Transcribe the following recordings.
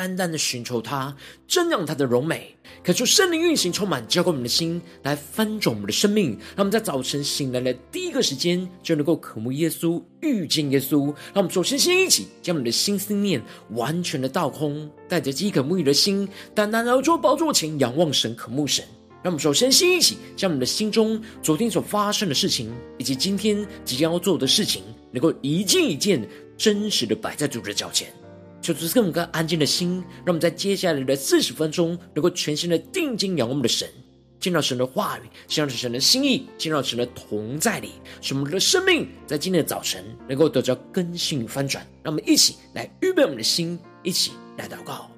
单单的寻求他，瞻仰他的荣美，渴求圣灵运行，充满浇灌我们的心，来翻转我们的生命。让我们在早晨醒来的第一个时间，就能够渴慕耶稣，遇见耶稣。让我们首先先一起将我们的心思念完全的倒空，带着饥渴沐浴的心，单单来到宝座前仰望神，渴慕神。让我们首先先一起将我们的心中昨天所发生的事情，以及今天即将要做的事情，能够一件一件真实的摆在主的脚前。求主赐我们更安静的心，让我们在接下来的四十分钟，能够全心的定睛仰望我们的神，见到神的话语，见到神的心意，见到神的同在里，使我们的生命在今天的早晨能够得到更新翻转。让我们一起来预备我们的心，一起来祷告。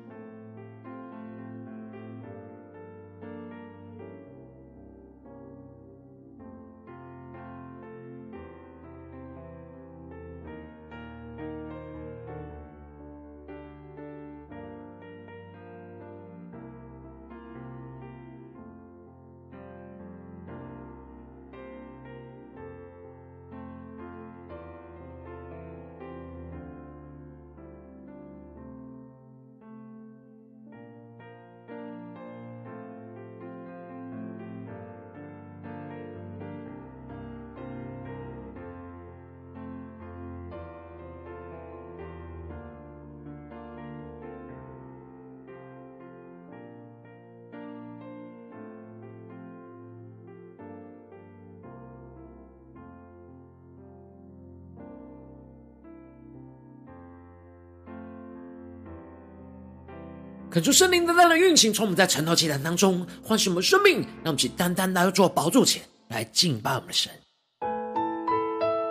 恳求圣灵单单的运行，从我们在晨祷祭坛当中唤醒我们生命，让我们去单单来到主宝座前来敬拜我们的神。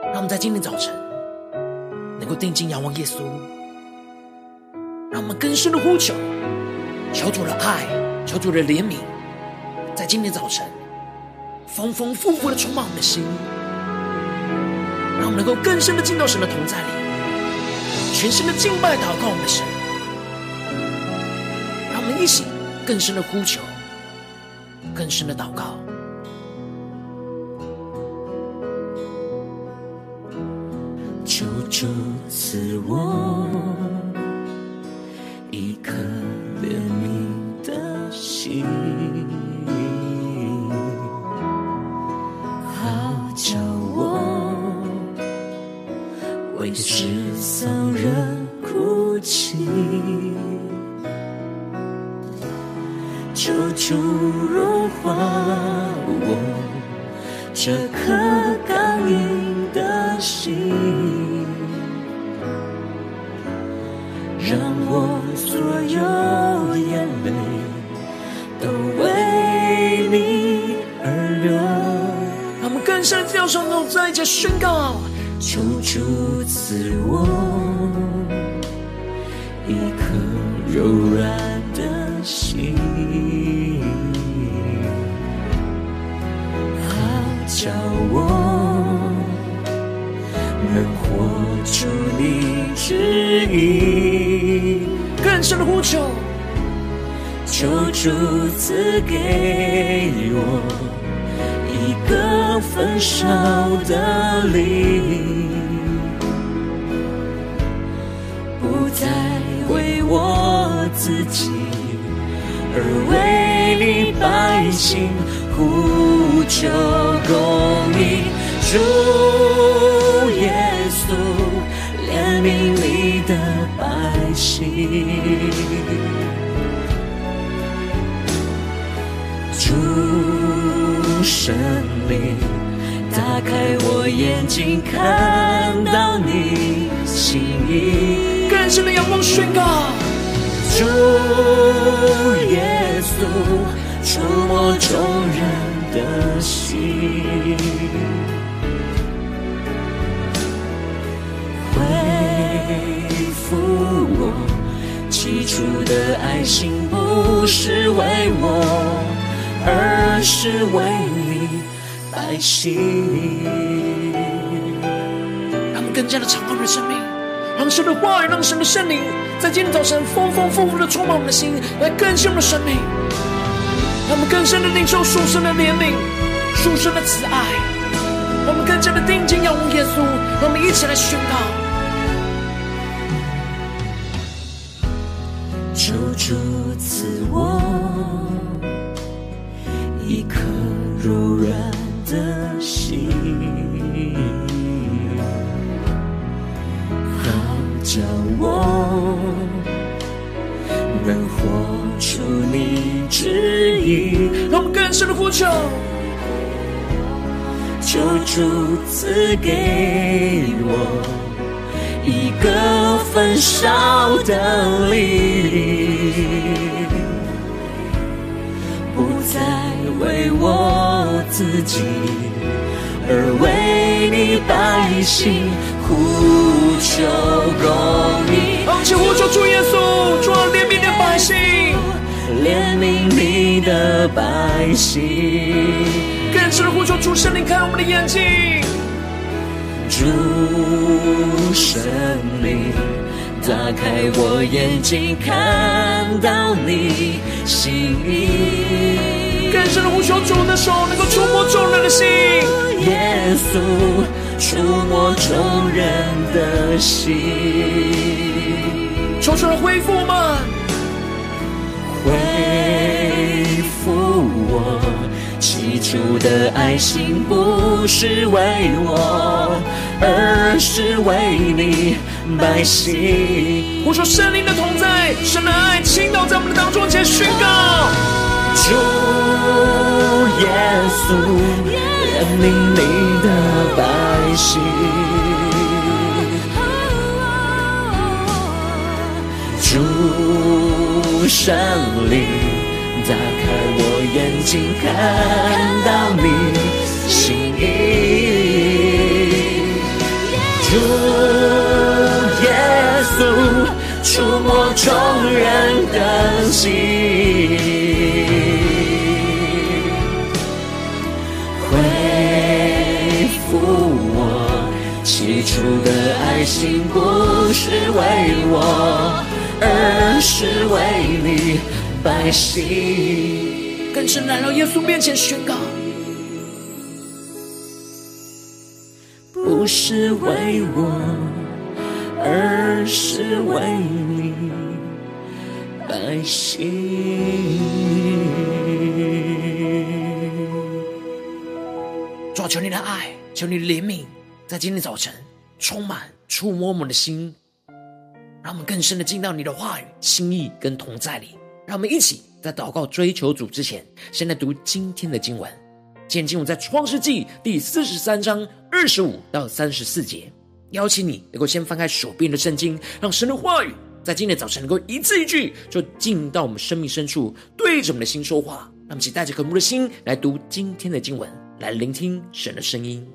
让我们在今天早晨能够定睛仰望耶稣，让我们更深的呼求，求主的爱，求主的怜悯，在今天早晨丰丰富富的充满我们的心，让我们能够更深的进到神的同在里，全心的敬拜祷告我们的神。一起更深的呼求，更深的祷告。求主赐我一颗怜悯的心，这颗少的灵，不再为我自己，而为你百姓。呼求公义，主耶稣怜悯你的百姓，主神灵打开我眼睛，看到你心意，更深的阳光宣告，主耶稣。触摸众人的心，恢复我起初的爱心，不是为我，而是为你。百姓。他们更加的敞开我们的生命，让神的话语，让神的圣灵在今天早晨丰丰富富的充满我们的心，来更新我们的生命。让我们更深的领受属神的怜悯、属神的慈爱，我们更加的定睛仰望耶稣。让我们一起来宣告：叫我能活出你旨意。让我们更深的呼求，求主赐给我一个焚烧的灵，不再为我自己，而为你百姓呼求公义。让我们一起呼求主耶稣，主啊，怜悯你的百姓，怜悯你的百姓。更深的呼求主圣灵，开我们的眼睛，主圣灵，打开我眼睛，看到你心意。更深的呼求主的手能够触摸众人的心，耶稣触摸众人的心，求主来恢复吗？恢复我起初的爱心，不是为我，而是为你百姓。我说圣灵的同在，神的爱倾倒在我们的当中，前宣告。主耶稣，怜悯你的百姓。主圣灵，打开我眼睛，看到你心意。主耶稣，触摸众人的心，起初的爱心，不是为我，而是为你百姓。更深来到耶稣面前宣告，不是为我，而是为你百姓。主啊，求你的爱，求你的怜悯，在今天早晨充满触摸我们的心，让我们更深的进到你的话语、心意跟同在里。让我们一起在祷告、追求主之前，先来读今天的经文。今天经文在创世纪第四十三章二十五到三十四节。邀请你能够先翻开手边的圣经，让神的话语在今天早晨能够一字一句，就进到我们生命深处，对着我们的心说话。让我们一起带着渴慕的心来读今天的经文，来聆听神的声音。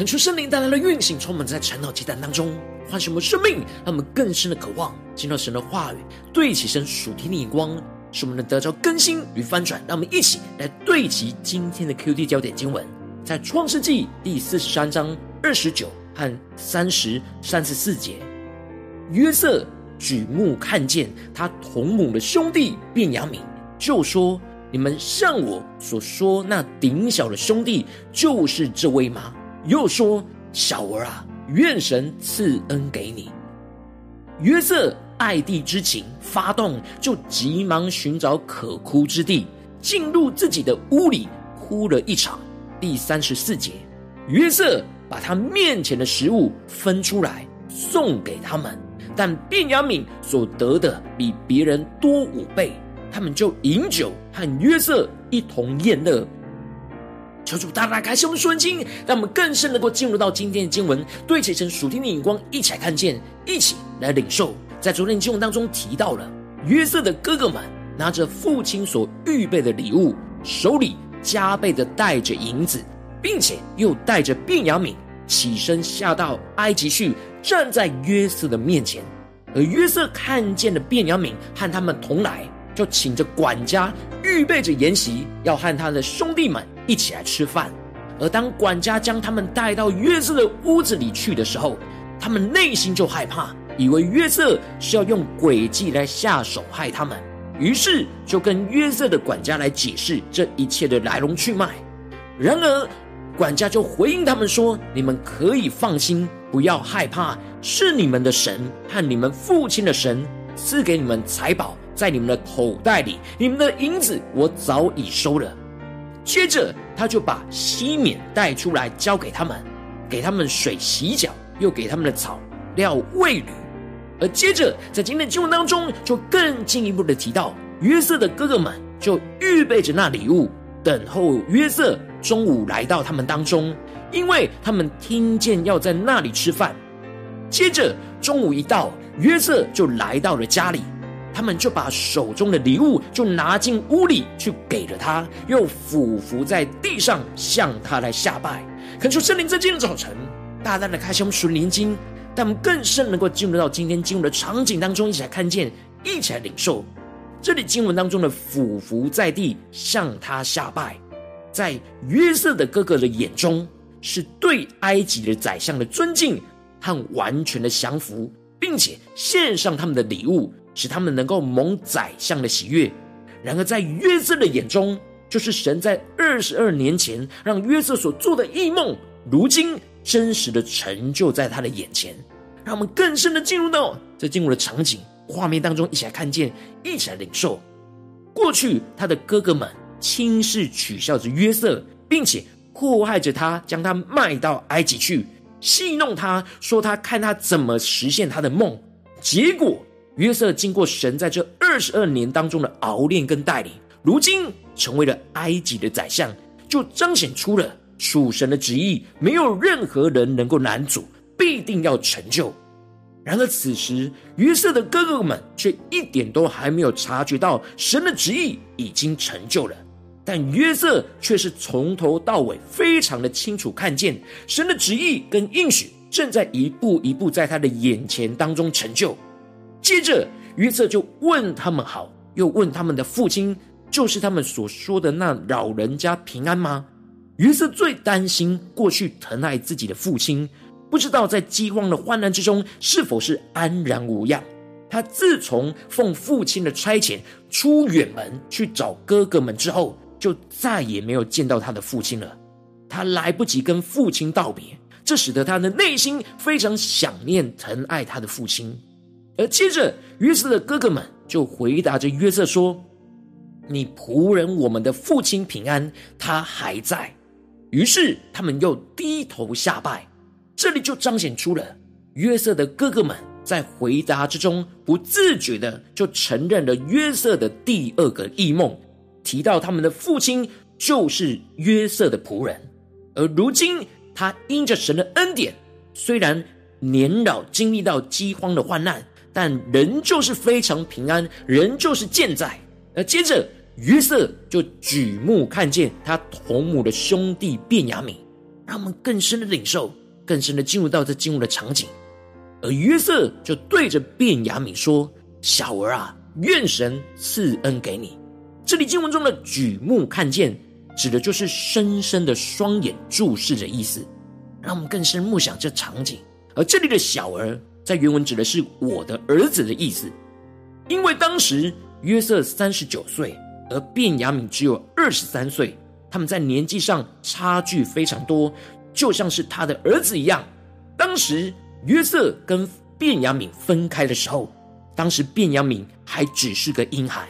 恳求圣灵带来了运行，充满在晨祷鸡蛋当中，唤醒我们生命，让我们更深的渴望听到神的话语，对齐神属天的眼光，使我们能得着更新与翻转。让我们一起来对齐今天的 QD 焦点经文，在创世纪第四十三章二十九和三十三十四节。约瑟举目看见他同母的兄弟便雅悯，就说：“你们像我所说那顶小的兄弟，就是这位吗？”又说：“小儿啊，愿神赐恩给你。”约瑟爱弟之情发动，就急忙寻找可哭之地，进入自己的屋里哭了一场。第三十四节，约瑟把他面前的食物分出来送给他们，但便雅悯所得的比别人多五倍，他们就饮酒和约瑟一同宴乐。求主大大开启我们的眼睛，让我们更深能够进入到今天的经文，对齐神属天的眼光，一起来看见，一起来领受。在昨天的经文当中提到了约瑟的哥哥们拿着父亲所预备的礼物，手里加倍的带着银子，并且又带着便雅悯起身下到埃及去，站在约瑟的面前。而约瑟看见了便雅悯和他们同来，就请着管家预备着筵席，要和他的兄弟们。一起来吃饭，而当管家将他们带到约瑟的屋子里去的时候，他们内心就害怕，以为约瑟是要用诡计来下手害他们，于是就跟约瑟的管家来解释这一切的来龙去脉。然而，管家就回应他们说：“你们可以放心，不要害怕，是你们的神和你们父亲的神赐给你们财宝在你们的口袋里，你们的银子我早已收了。”接着，他就把西缅带出来交给他们，给他们水洗脚，又给他们的草料喂驴。而接着，在今天的经文当中，就更进一步的提到，约瑟的哥哥们就预备着那礼物，等候约瑟中午来到他们当中，因为他们听见要在那里吃饭。接着，中午一到，约瑟就来到了家里。他们就把手中的礼物就拿进屋里去给了他，又俯伏在地上向他来下拜。恳求圣灵在今天早晨大大的开启我们属灵经，他们更深能够进入到今天经文的场景当中，一起来看见，一起来领受。这里经文当中的俯伏在地向他下拜，在约瑟的哥哥的眼中，是对埃及的宰相的尊敬和完全的降服，并且献上他们的礼物。使他们能够蒙宰相的喜悦。然而，在约瑟的眼中，就是神在二十二年前让约瑟所做的异梦，如今真实的成就在他的眼前。让我们更深的进入到这进入的场景画面当中，一起来看见，一起来领受。过去他的哥哥们轻视取笑着约瑟，并且迫害着他，将他卖到埃及去，戏弄他说他看他怎么实现他的梦。结果。约瑟经过神在这二十二年当中的熬炼跟带领，如今成为了埃及的宰相，就彰显出了属神的旨意，没有任何人能够拦阻，必定要成就。然而此时约瑟的哥哥们却一点都还没有察觉到神的旨意已经成就了，但约瑟却是从头到尾非常的清楚看见神的旨意跟应许正在一步一步在他的眼前当中成就。接着，约瑟就问他们好，又问他们的父亲，就是他们所说的那老人家平安吗？约瑟最担心过去疼爱自己的父亲，不知道在饥荒的患难之中是否是安然无恙。他自从奉父亲的差遣出远门去找哥哥们之后，就再也没有见到他的父亲了。他来不及跟父亲道别，这使得他的内心非常想念疼爱他的父亲。而接着，约瑟的哥哥们就回答着约瑟说：“你仆人我们的父亲平安，他还在。”于是他们又低头下拜。这里就彰显出了约瑟的哥哥们在回答之中，不自觉的就承认了约瑟的第二个异梦，提到他们的父亲就是约瑟的仆人。而如今他因着神的恩典，虽然年老，经历到饥荒的患难。但仍旧是非常平安，仍旧是健在。而接着约瑟就举目看见他同母的兄弟便雅悯，让我们更深的领受，更深的进入到这经文的场景。而约瑟就对着便雅悯说：“小儿啊，愿神赐恩给你。”这里经文中的举目看见，指的就是深深的双眼注视的意思。让我们更深默想这场景。而这里的小儿，在原文指的是我的儿子的意思，因为当时约瑟三十九岁，而便雅悯只有二十三岁，他们在年纪上差距非常多，就像是他的儿子一样。当时。约瑟跟便雅悯分开的时候，当时便雅悯还只是个婴孩，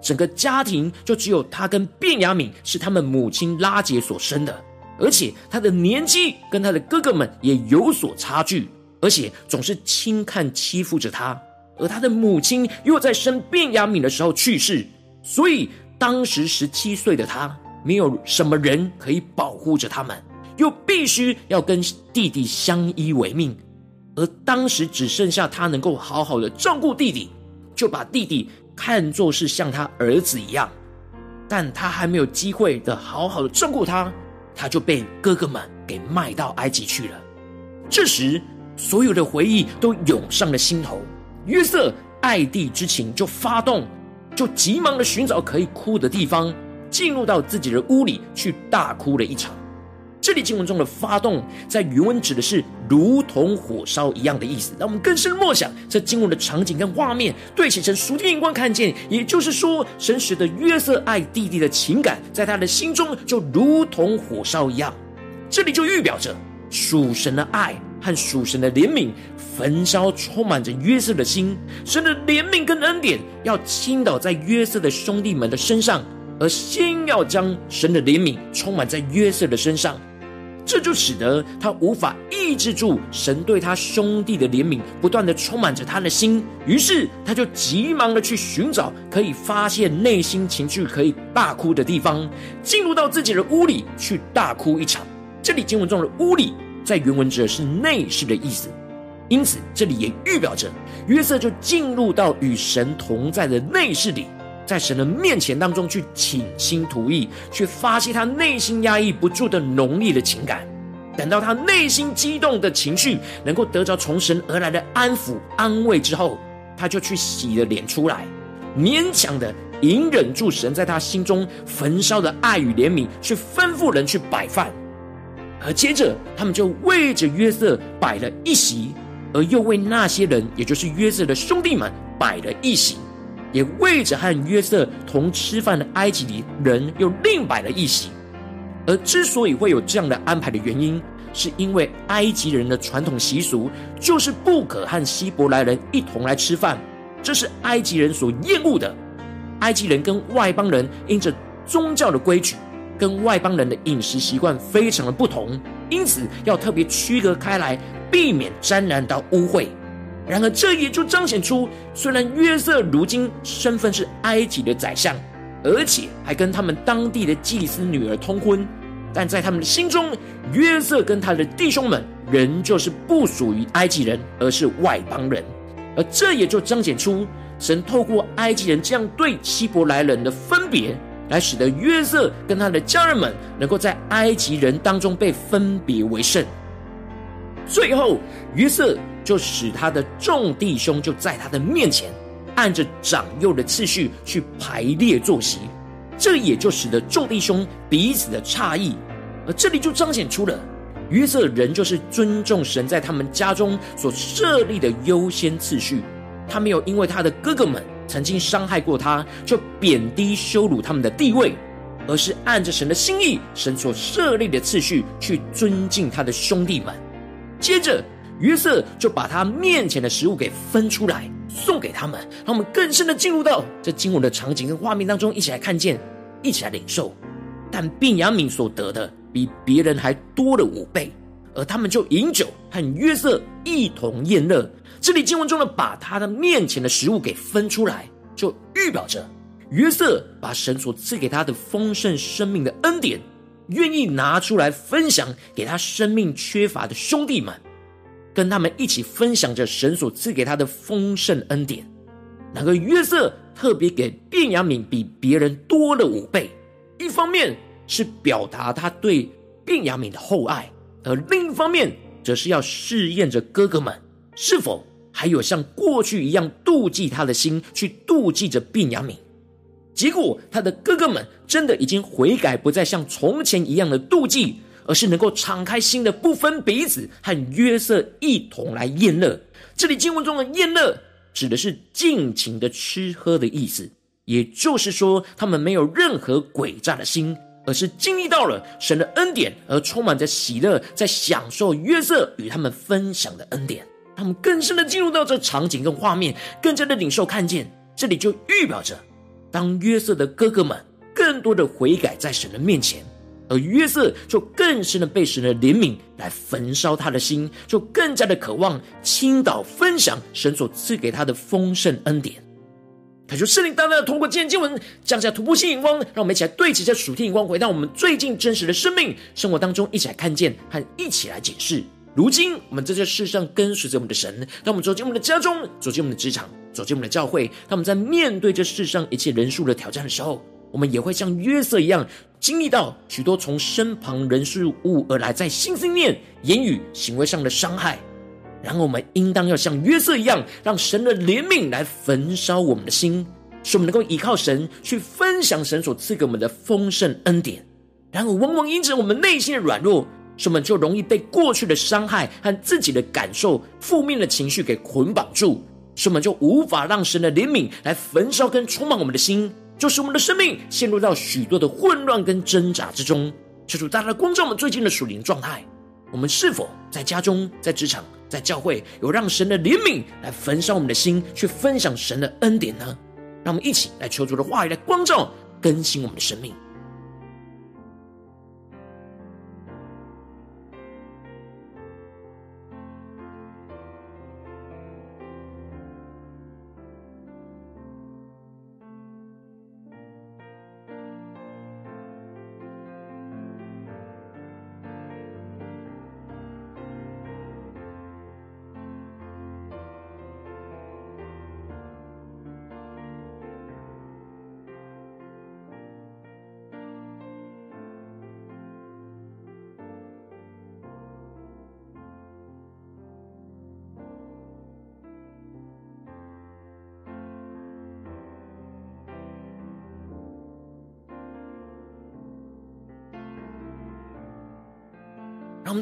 整个家庭就只有他跟便雅悯是他们母亲拉结所生的，而且他的年纪跟他的哥哥们也有所差距，而且总是轻看欺负着他，而他的母亲又在生便雅悯的时候去世，所以当时十七岁的他没有什么人可以保护着他们，又必须要跟弟弟相依为命。而当时只剩下他能够好好的照顾弟弟，就把弟弟看作是像他儿子一样，但他还没有机会的好好的照顾他，他就被哥哥们给卖到埃及去了。这时，所有的回忆都涌上了心头，约瑟爱弟之情就发动，就急忙的寻找可以哭的地方，进入到自己的屋里去大哭了一场。这里经文中的发动，在原文指的是如同火烧一样的意思。让我们更深默想这经文的场景跟画面，对齐成属天眼光看见。也就是说，神使得约瑟爱弟弟的情感，在他的心中就如同火烧一样。这里就预表着属神的爱和属神的怜悯焚烧，充满着约瑟的心。神的怜悯跟恩典要倾倒在约瑟的兄弟们的身上，而先要将神的怜悯充满在约瑟的身上。这就使得他无法抑制住神对他兄弟的怜悯，不断的充满着他的心。于是他就急忙的去寻找可以发泄内心情绪、可以大哭的地方，进入到自己的屋里去大哭一场。这里经文中的“屋里”在原文指的是内室的意思，因此这里也预表着约瑟就进入到与神同在的内室里。在神的面前当中去倾心吐意，去发泄他内心压抑不住的浓烈的情感。等到他内心激动的情绪能够得着从神而来的安抚安慰之后，他就去洗了脸出来，勉强的隐忍住神在他心中焚烧的爱与怜悯，去吩咐人去摆饭。而接着他们就为着约瑟摆了一席，而又为那些人，也就是约瑟的兄弟们摆了一席。也为着和约瑟同吃饭的埃及人又另摆了一席，而之所以会有这样的安排的原因，是因为埃及人的传统习俗就是不可和希伯来人一同来吃饭，这是埃及人所厌恶的。埃及人跟外邦人因着宗教的规矩，跟外邦人的饮食习惯非常的不同，因此要特别区隔开来，避免沾染到污秽。然而，这也就彰显出，虽然约瑟如今身份是埃及的宰相，而且还跟他们当地的祭司女儿通婚，但在他们的心中，约瑟跟他的弟兄们仍旧是不属于埃及人，而是外邦人。而这也就彰显出，神透过埃及人这样对希伯来人的分别，来使得约瑟跟他的家人们能够在埃及人当中被分别为圣。最后，约瑟。就使他的众弟兄就在他的面前，按着长幼的次序去排列坐席，这也就使得众弟兄彼此的诧异，而这里就彰显出了约瑟仍旧是尊重神在他们家中所设立的优先次序，他没有因为他的哥哥们曾经伤害过他，就贬低羞辱他们的地位，而是按着神的心意，神所设立的次序去尊敬他的兄弟们，接着。约瑟就把他面前的食物给分出来，送给他们，让我们更深的进入到这经文的场景跟画面当中，一起来看见，一起来领受。但便雅悯所得的比别人还多了五倍，而他们就饮酒和约瑟一同宴乐。这里经文中的把他的面前的食物给分出来，就预表着约瑟把神所赐给他的丰盛生命的恩典，愿意拿出来分享给他生命缺乏的兄弟们。跟他们一起分享着神所赐给他的丰盛恩典。那个约瑟特别给便雅悯比别人多了五倍，一方面是表达他对便雅悯的厚爱；而另一方面，则是要试验着哥哥们是否还有像过去一样妒忌他的心，去妒忌着便雅悯。结果，他的哥哥们真的已经悔改，不再像从前一样的妒忌，而是能够敞开心的，不分彼此，和约瑟一同来宴乐。这里经文中的宴乐，指的是尽情的吃喝的意思，也就是说，他们没有任何诡诈的心，而是经历到了神的恩典，而充满着喜乐，在享受约瑟与他们分享的恩典。他们更深的进入到这场景跟画面，更加的领受看见，这里就预表着。当约瑟的哥哥们更多的悔改在神的面前，而约瑟就更深的被神的怜悯来焚烧他的心，就更加的渴望倾倒分享神所赐给他的丰盛恩典。他就圣灵单单的通过今天经文降下突破性眼光，让我们一起来对齐这属天眼光，回到我们最近真实的生命生活当中，一起来看见和一起来解释。如今，我们在这世上跟随着我们的神，当我们走进我们的家中，走进我们的职场，走进我们的教会，当我们在面对这世上一切人数的挑战的时候，我们也会像约瑟一样，经历到许多从身旁人事物而来，在心思念、言语、行为上的伤害。然后，我们应当要像约瑟一样，让神的怜悯来焚烧我们的心，使我们能够依靠神去分享神所赐给我们的丰盛恩典。然后，往往因着我们内心的软弱。使我们就容易被过去的伤害和自己的感受、负面的情绪给捆绑住，使我们就无法让神的怜悯来焚烧跟充满我们的心，就是我们的生命陷入到许多的混乱跟挣扎之中。求主大大光照我们最近的属灵状态，我们是否在家中、在职场、在教会，有让神的怜悯来焚烧我们的心，去分享神的恩典呢？让我们一起来求主的话语来光照、更新我们的生命。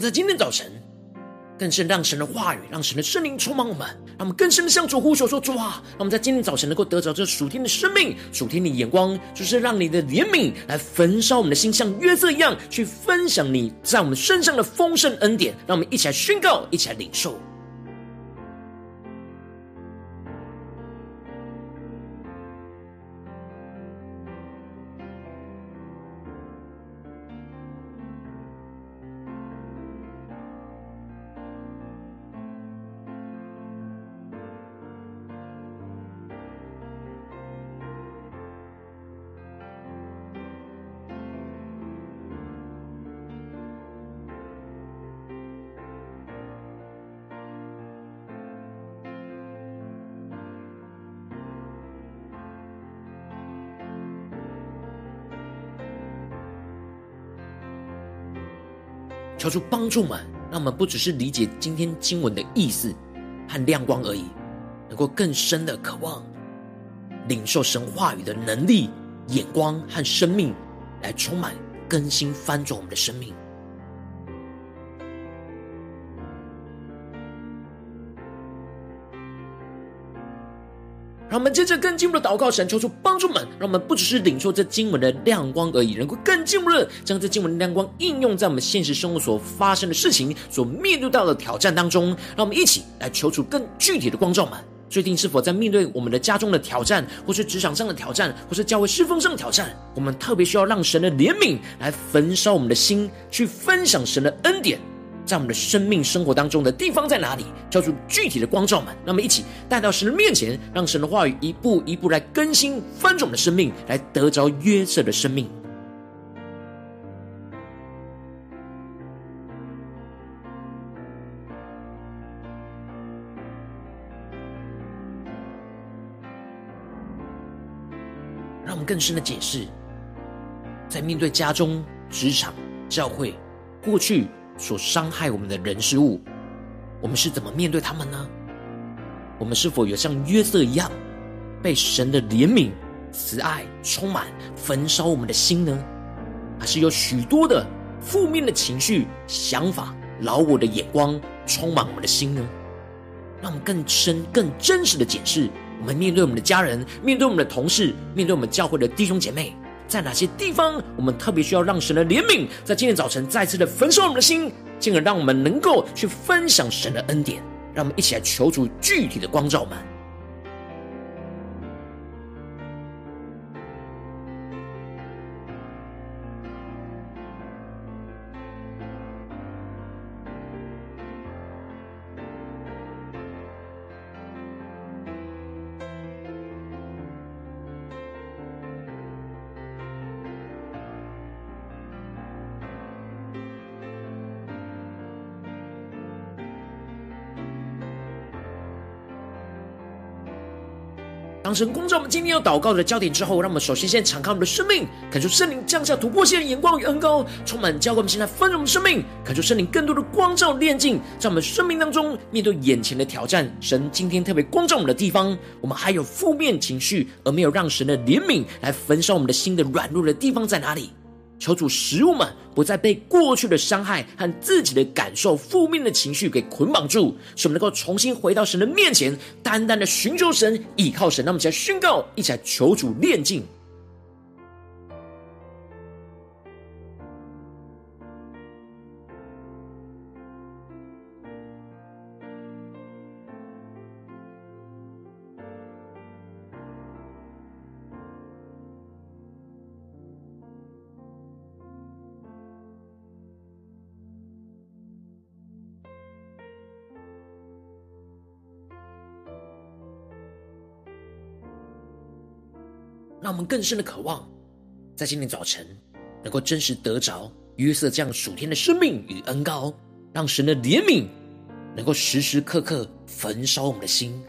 在今天早晨，更是让神的话语，让神的圣灵充满我们，让我们更深的向主呼求说：“主啊，让我们在今天早晨能够得着这属天的生命、属天的眼光，就是让你的怜悯来焚烧我们的心，像约瑟一样去分享你在我们身上的丰盛恩典。让我们一起来宣告，一起来领受。”求出帮助们，让我们不只是理解今天经文的意思和亮光而已，能够更深的渴望领受神话语的能力、眼光和生命，来充满更新翻转我们的生命。我们接着更进一步的祷告，神求主帮助们，让我们不只是领受这经文的亮光而已，能够更进一步的将这经文的亮光应用在我们现实生活所发生的事情、所面对到的挑战当中。让我们一起来求出更具体的光照们。最近是否在面对我们的家中的挑战，或是职场上的挑战，或是教会侍奉上的挑战，我们特别需要让神的怜悯来焚烧我们的心，去分享神的恩典。在我们的生命生活当中的地方在哪里？叫出具体的光照们，让我们一起带到神的面前，让神的话语一步一步来更新翻转我们的生命，来得着约瑟的生命。让我们更深的解释，在面对家中、职场、教会。过去所伤害我们的人事物，我们是怎么面对他们呢？我们是否有像约瑟一样，被神的怜悯、慈爱充满，焚烧我们的心呢？还是有许多的负面的情绪、想法、老我的眼光充满我们的心呢？让我们更深、更真实的检视，我们面对我们的家人，面对我们的同事，面对我们教会的弟兄姐妹，在哪些地方，我们特别需要让神的怜悯，在今天早晨再次的焚烧我们的心，进而让我们能够去分享神的恩典。让我们一起来求主具体的光照们。神光照我们今天要祷告的焦点之后，让我们首先先敞开我们的生命，感受圣灵降下突破性的眼光与恩膏，充满教会我们现在丰盛的生命，感受圣灵更多的光照炼净，在我们生命当中面对眼前的挑战，神今天特别光照我们的地方，我们还有负面情绪而没有让神的怜悯来焚烧我们的心的软弱的地方在哪里？求主食物们不再被过去的伤害和自己的感受、负面的情绪给捆绑住，使我们能够重新回到神的面前，单单的寻求神、依靠神。那么，一起来宣告，一起来求主炼净。让我们更深的渴望，在今天早晨能够真实得着约瑟这样属天的生命与恩膏，让神的怜悯能够时时刻刻焚烧我们的心，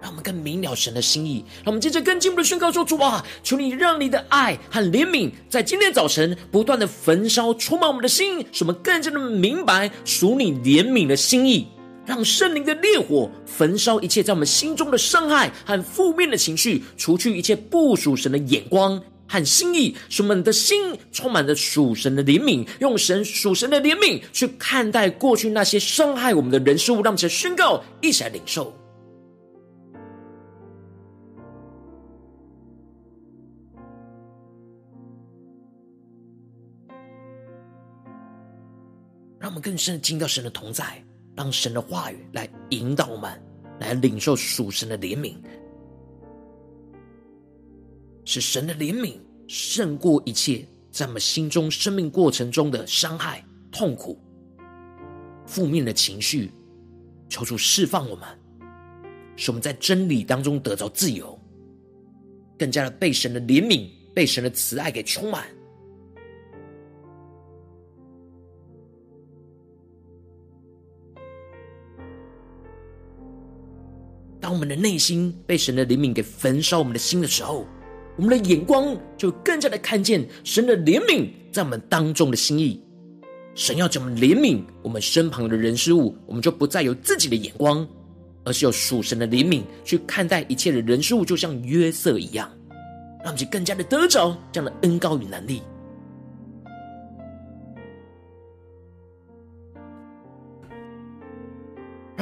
让我们更明了神的心意。让我们接着更进一步的宣告说：主啊，求你让你的爱和怜悯在今天早晨不断的焚烧，充满我们的心，使我们更加的明白属你怜悯的心意。让圣灵的烈火焚烧一切在我们心中的伤害和负面的情绪，除去一切不属神的眼光和心意，使我们的心充满着属神的怜悯，用神属神的怜悯去看待过去那些伤害我们的人事物。让我们宣告，一起来领受。让我们更深的进到神的同在。让神的话语来引导我们，来领受属神的怜悯，使神的怜悯胜过一切在我们心中生命过程中的伤害、痛苦、负面的情绪，求主释放我们，使我们在真理当中得着自由，更加的被神的怜悯、被神的慈爱给充满。当我们的内心被神的怜悯给焚烧我们的心的时候，我们的眼光就更加的看见神的怜悯在我们当中的心意。神要怎么怜悯我们身旁的人事物，我们就不再有自己的眼光，而是有属神的怜悯去看待一切的人事物，就像约瑟一样，让我们更加的得着这样的恩膏与能力。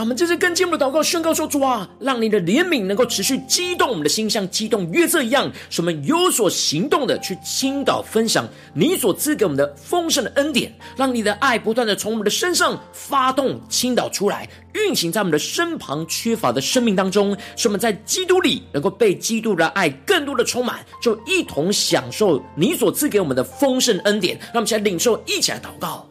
我们这次更进一步的祷告，宣告说：“主啊，让你的怜悯能够持续激动我们的心，像激动约瑟一样，使我们有所行动的去倾倒分享你所赐给我们的丰盛的恩典，让你的爱不断的从我们的身上发动倾倒出来，运行在我们的身旁缺乏的生命当中，使我们在基督里能够被基督的爱更多的充满，就一同享受你所赐给我们的丰盛恩典。让我们一起来领受，一起来祷告。”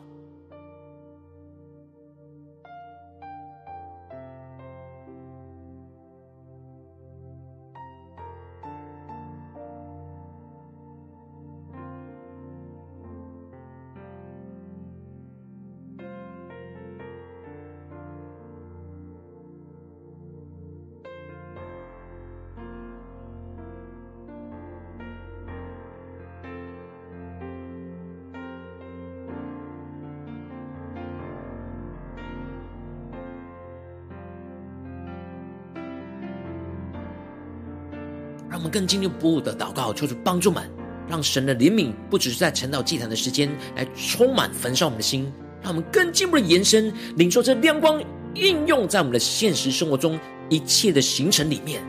我们更进一步的祷告，求主帮助们，让神的怜悯不只是在晨祷祭坛的时间来充满焚烧我们的心，让我们更进一步的延伸，领受这亮光，应用在我们的现实生活中一切的行程里面。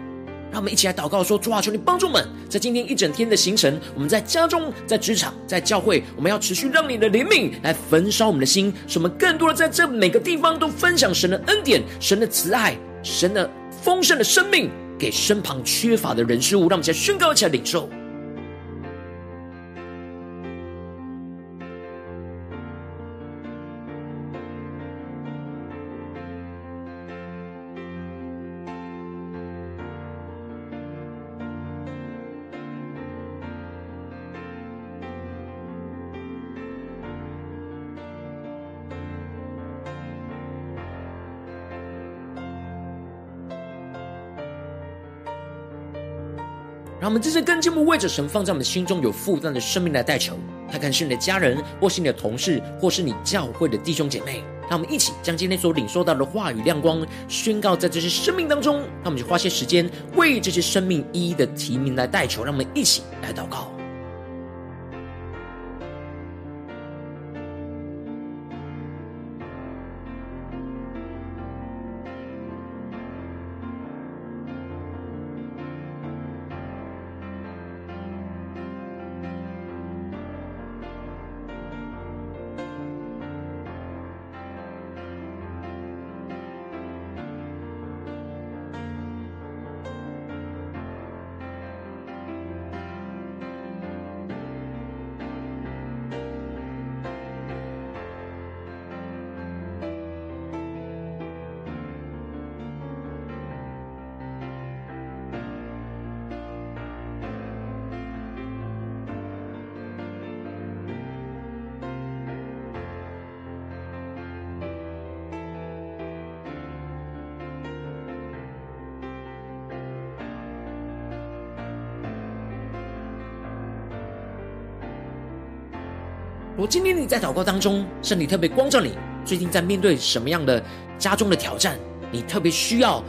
让我们一起来祷告说：主啊，求你帮助们，在今天一整天的行程，我们在家中、在职场、在教会，我们要持续让你的怜悯来焚烧我们的心，使我们更多的在这每个地方都分享神的恩典、神的慈爱、神的丰盛的生命。给身旁缺乏的人事物，让我们一起来宣告，一起来领受。们真正更进一步为着神放在我们心中有负担的生命来代求。他可能是你的家人，或是你的同事，或是你教会的弟兄姐妹。让我们一起将今天所领受到的话语亮光宣告在这些生命当中。那我们就花些时间为这些生命一一的提名来代求。让我们一起来祷告。今天你在祷告当中，圣灵特别光照你，最近在面对什么样的家中的挑战？你特别需要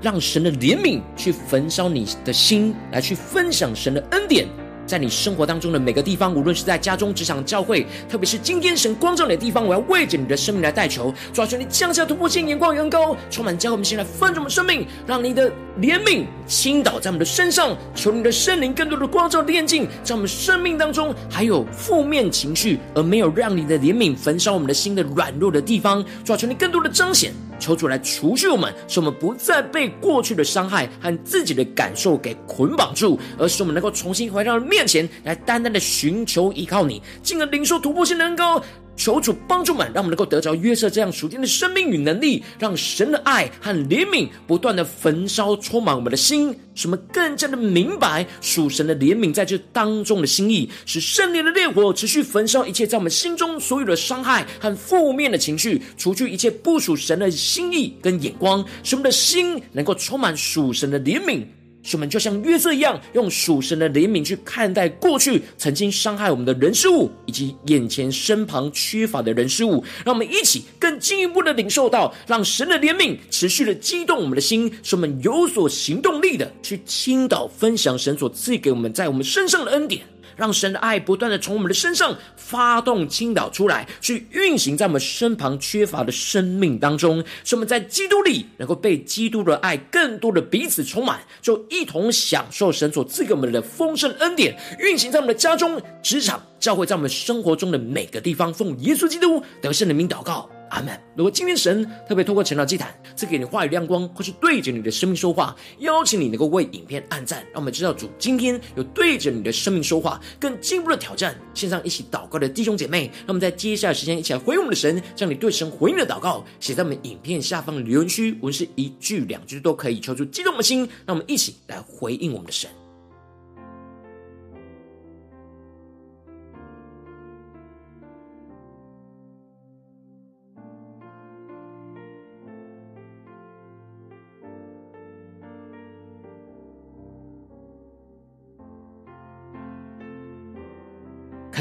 让神的怜悯去焚烧你的心，来去分享神的恩典。在你生活当中的每个地方，无论是在家中、职场、教会，特别是今天神光照你的地方，我要为着你的生命来代求，抓住你降下突破性眼光、远高，充满教会，我们先来分盛我们生命，让你的怜悯倾倒在我们的身上，求你的圣灵更多的光照、炼净，在我们生命当中还有负面情绪而没有让你的怜悯焚烧我们的心的软弱的地方，抓住你更多的彰显。求主来除去我们，使我们不再被过去的伤害和自己的感受给捆绑住，而使我们能够重新回到面前来，单单的寻求依靠你，进而领受突破性能够。求主帮助们，让我们能够得着约瑟这样属天的生命与能力，让神的爱和怜悯不断的焚烧充满我们的心，使我们更加的明白属神的怜悯在这当中的心意，使圣灵的烈火持续焚烧一切在我们心中所有的伤害和负面的情绪，除去一切不属神的心意跟眼光，使我们的心能够充满属神的怜悯。使我们就像约瑟一样，用属神的怜悯去看待过去曾经伤害我们的人事物，以及眼前身旁缺乏的人事物。让我们一起更进一步的领受到，让神的怜悯持续的激动我们的心，使我们有所行动力的去倾倒分享神所赐给我们在我们身上的恩典。让神的爱不断的从我们的身上发动倾倒出来，去运行在我们身旁缺乏的生命当中，使我们在基督里能够被基督的爱更多的彼此充满，就一同享受神所赐给我们的丰盛恩典，运行在我们的家中、职场、教会，在我们生活中的每个地方，奉耶稣基督得胜的名祷告。阿门。如果今天神特别透过晨祷祭坛赐给你话语亮光，或是对着你的生命说话，邀请你能够为影片按赞，让我们知道主今天有对着你的生命说话，更进一步的挑战。线上一起祷告的弟兄姐妹，让我们在接下来时间一起来回应我们的神，将你对神回应的祷告写在我们影片下方的留言区，无论是一句两句都可以，抽出激动的心，让我们一起来回应我们的神。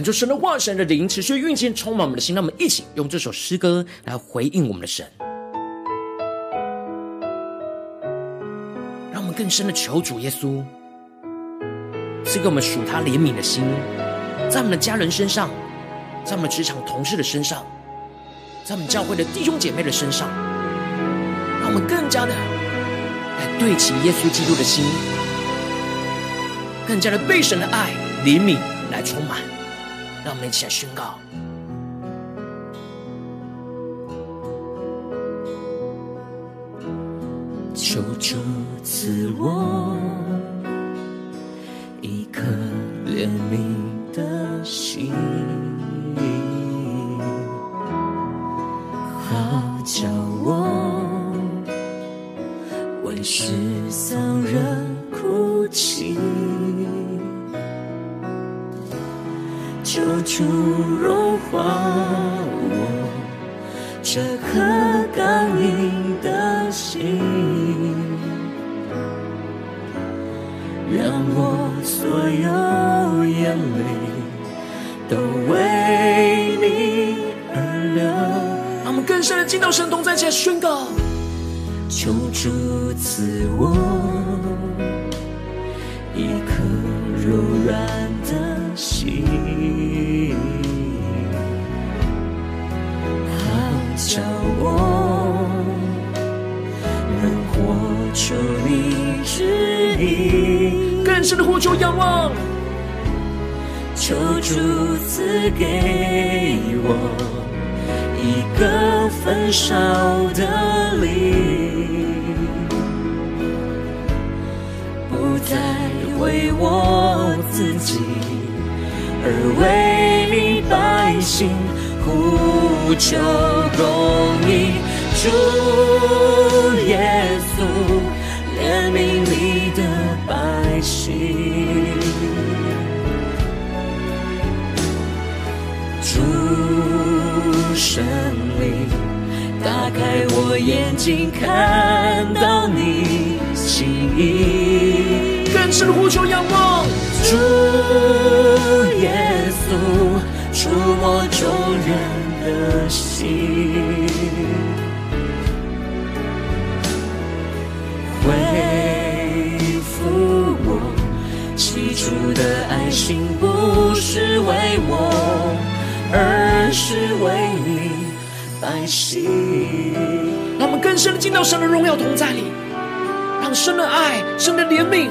恳求神的话语、神的灵持续运行，充满我们的心。让我们一起用这首诗歌来回应我们的神，让我们更深的求主耶稣赐给我们属他怜悯的心，在我们的家人身上，在我们职场同事的身上，在我们教会的弟兄姐妹的身上，让我们更加的来对齐耶稣基督的心，更加的被神的爱怜悯来充满。让我们一起宣告。求主赐我一颗怜悯的心，好叫我为世上人哭泣。求主融化我这颗刚硬的心。让我所有眼泪都为你而流。让我们更深的进到神同在前宣告：求主赐我更深的呼求仰望，求主赐给我一个焚烧的灵，不再为我自己，而为你百姓呼求公义。主耶稣，怜悯圣灵，打开我眼睛，看到你心意。更深的呼求仰望，主耶稣，触摸众人的心。恢复我起初的爱心不是为我，而是为你百姓。让我们更深的进到神的荣耀同在里，让神的爱、神的怜悯，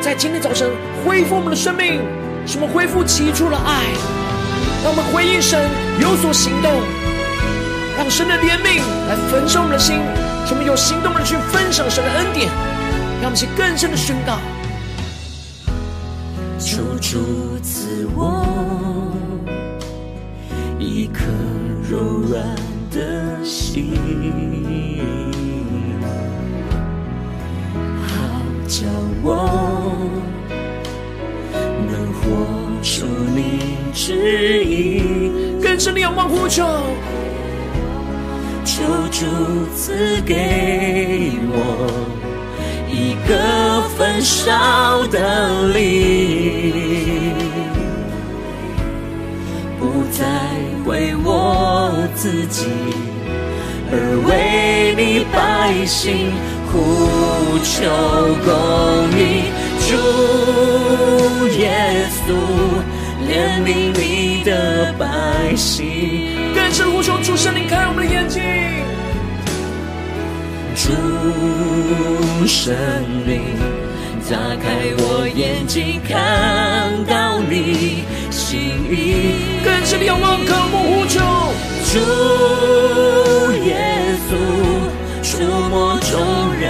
在今天早晨恢复我们的生命，使我们恢复起初的爱。让我们回应神，有所行动，让神的怜悯来焚烧我们的心，使我们有行动的去分享神的恩典。让我们去更深的宣告。求主赐我颗柔软的心，好叫我能活出你旨意。更深的仰望呼求，求主赐给我。一个焚烧的灵，为我自己，而为你百姓呼求公义。主耶稣，怜悯你的百姓。更深呼求，主圣灵开我们的眼睛。主圣灵，打开我眼睛，看到你心意。更深的仰望，渴慕呼求。主耶稣，触摸众人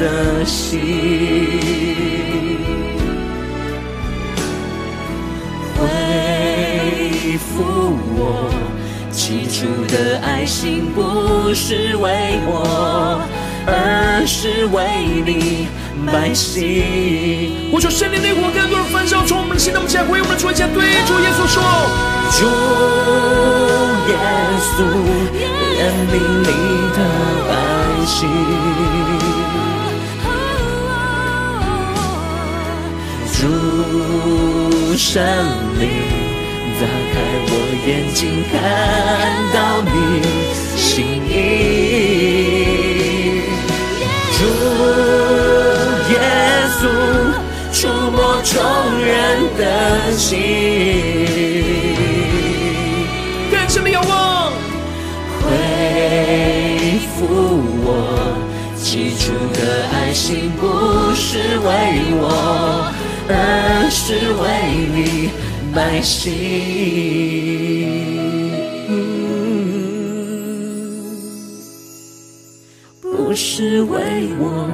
的心，恢复我起初的爱心，不是为我。而是为你百姓。我求圣灵的火更多人焚烧，从我们的心，那么起来回应我们的主，起来对主耶稣说：主耶稣，怜悯你的百姓。主圣灵，打开我眼睛，看到心，更深的仰望，恢复我起初的爱心，不是为我，而是为你百姓。不是为我，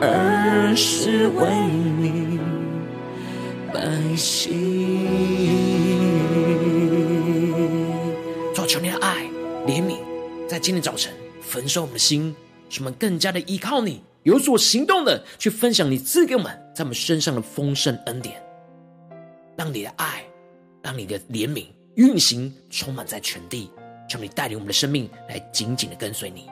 而是为今天早晨焚烧我们的心，使我们更加的依靠你，有所行动的去分享你赐给我们在我们身上的丰盛恩典。让你的爱，让你的怜悯运行，充满在全地，求你带领我们的生命来紧紧的跟随你。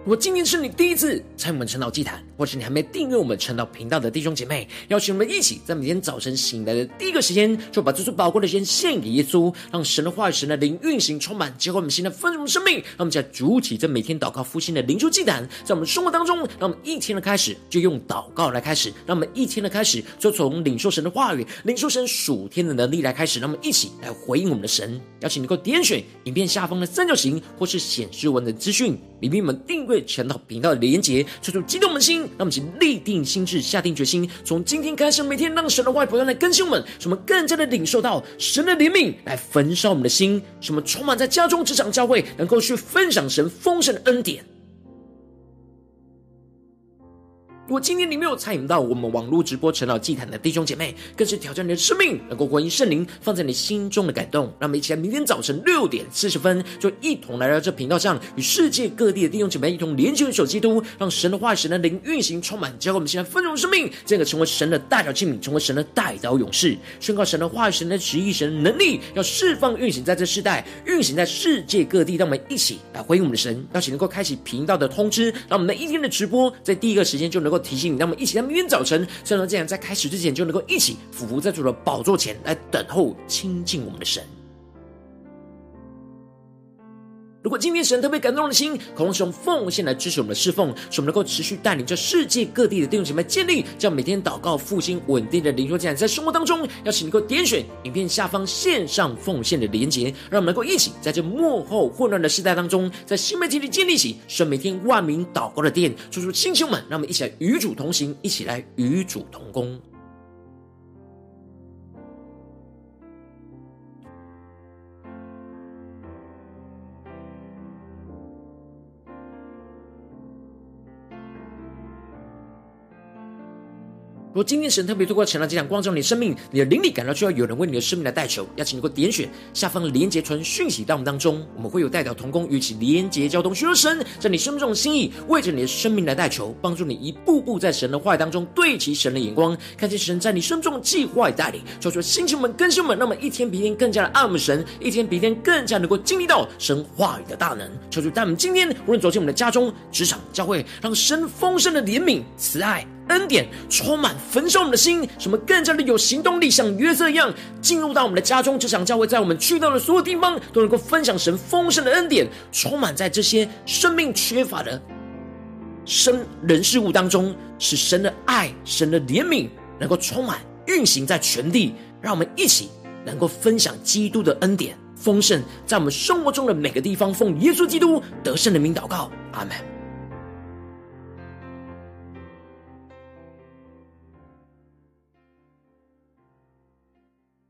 如果今天是你第一次参与我们晨祷祭坛，或是你还没订阅我们晨祷频道的弟兄姐妹，邀请我们一起在每天早晨醒来的第一个时间，就把这最宝贵的时间献给耶稣，让神的话语、神的灵运行充满，结合我们新的丰盛生命。让我们在主体这每天祷告复兴的灵修祭坛，在我们生活当中，让我们一天的开始就用祷告来开始，让我们一天的开始就从领受神的话语、领受神属天的能力来开始，让我们一起来回应我们的神。邀请你能够点选影片下方的三角形，或是显示文的资讯，里面我们订阅。晨祷频道的连结，催促激动我们的心，让我们请立定心智，下定决心，从今天开始，每天让神的话语不断来更新我们，使我们更加的领受到神的怜悯，来焚烧我们的心，使我们充满在家中、职场、教会，能够去分享神丰盛的恩典。如果今天你没有参与到我们网络直播陈老祭坛的弟兄姐妹，更是挑战你的生命，能够回应圣灵放在你心中的感动。让我们一起来，明天早晨六点四十分，就一同来到这频道上，与世界各地的弟兄姐妹一同连接、手基督，让神的话语、神的灵运行充满，教会我们现在丰盛生命，这个成为神的代表器皿，成为神的代祷勇士，宣告神的话语、神的旨意、神的能力，要释放运行在这世代，运行在世界各地。让我们一起来回应我们的神，邀请能够开启频道的通知，让我们的一天的直播在第一个时间就能够。提醒你，让我们一起在明天早晨，正如这样，在开始之前就能够一起俯伏在主的宝座前来等候亲近我们的神。如果今天神特别感动的心，渴望使用奉献来支持我们的侍奉，使我们能够持续带领着世界各地的弟兄姐妹建立这样每天祷告复兴稳定的灵修祭坛，在生活当中，邀请你能够点选影片下方线上奉献的连结，让我们能够一起在这幕后混乱的时代当中，在新媒体里建立起神每天万名祷告的殿，祝福弟兄们，让我们一起来与主同行，一起来与主同工。如果今天神特别透过晨祷祭坛光照你的生命，你的灵里感到需要有人为你的生命来代求，邀请你能够点选下方的连结传讯息到我们当中，我们会有代表同工与其连结交通，寻求神在你生命中的心意，为着你的生命来代求，帮助你一步步在神的话语当中对齐神的眼光，看见神在你生命中的计划与带领。求主兴起我们更新们，那么一天比一天更加的爱慕神，一天比一天更加能够经历到神话语的大能。求主带我们今天无论走进我们的家中、职场、教会，让神丰盛的怜悯、慈爱。恩典充满焚烧我们的心，什么更加的有行动力，像约瑟一样进入到我们的家中，这场教会，在我们去到的所有地方，都能够分享神丰盛的恩典，充满在这些生命缺乏的生人事物当中，使神的爱、神的怜悯能够充满运行在全地，让我们一起能够分享基督的恩典丰盛，在我们生活中的每个地方，奉耶稣基督得胜的名祷告，阿门。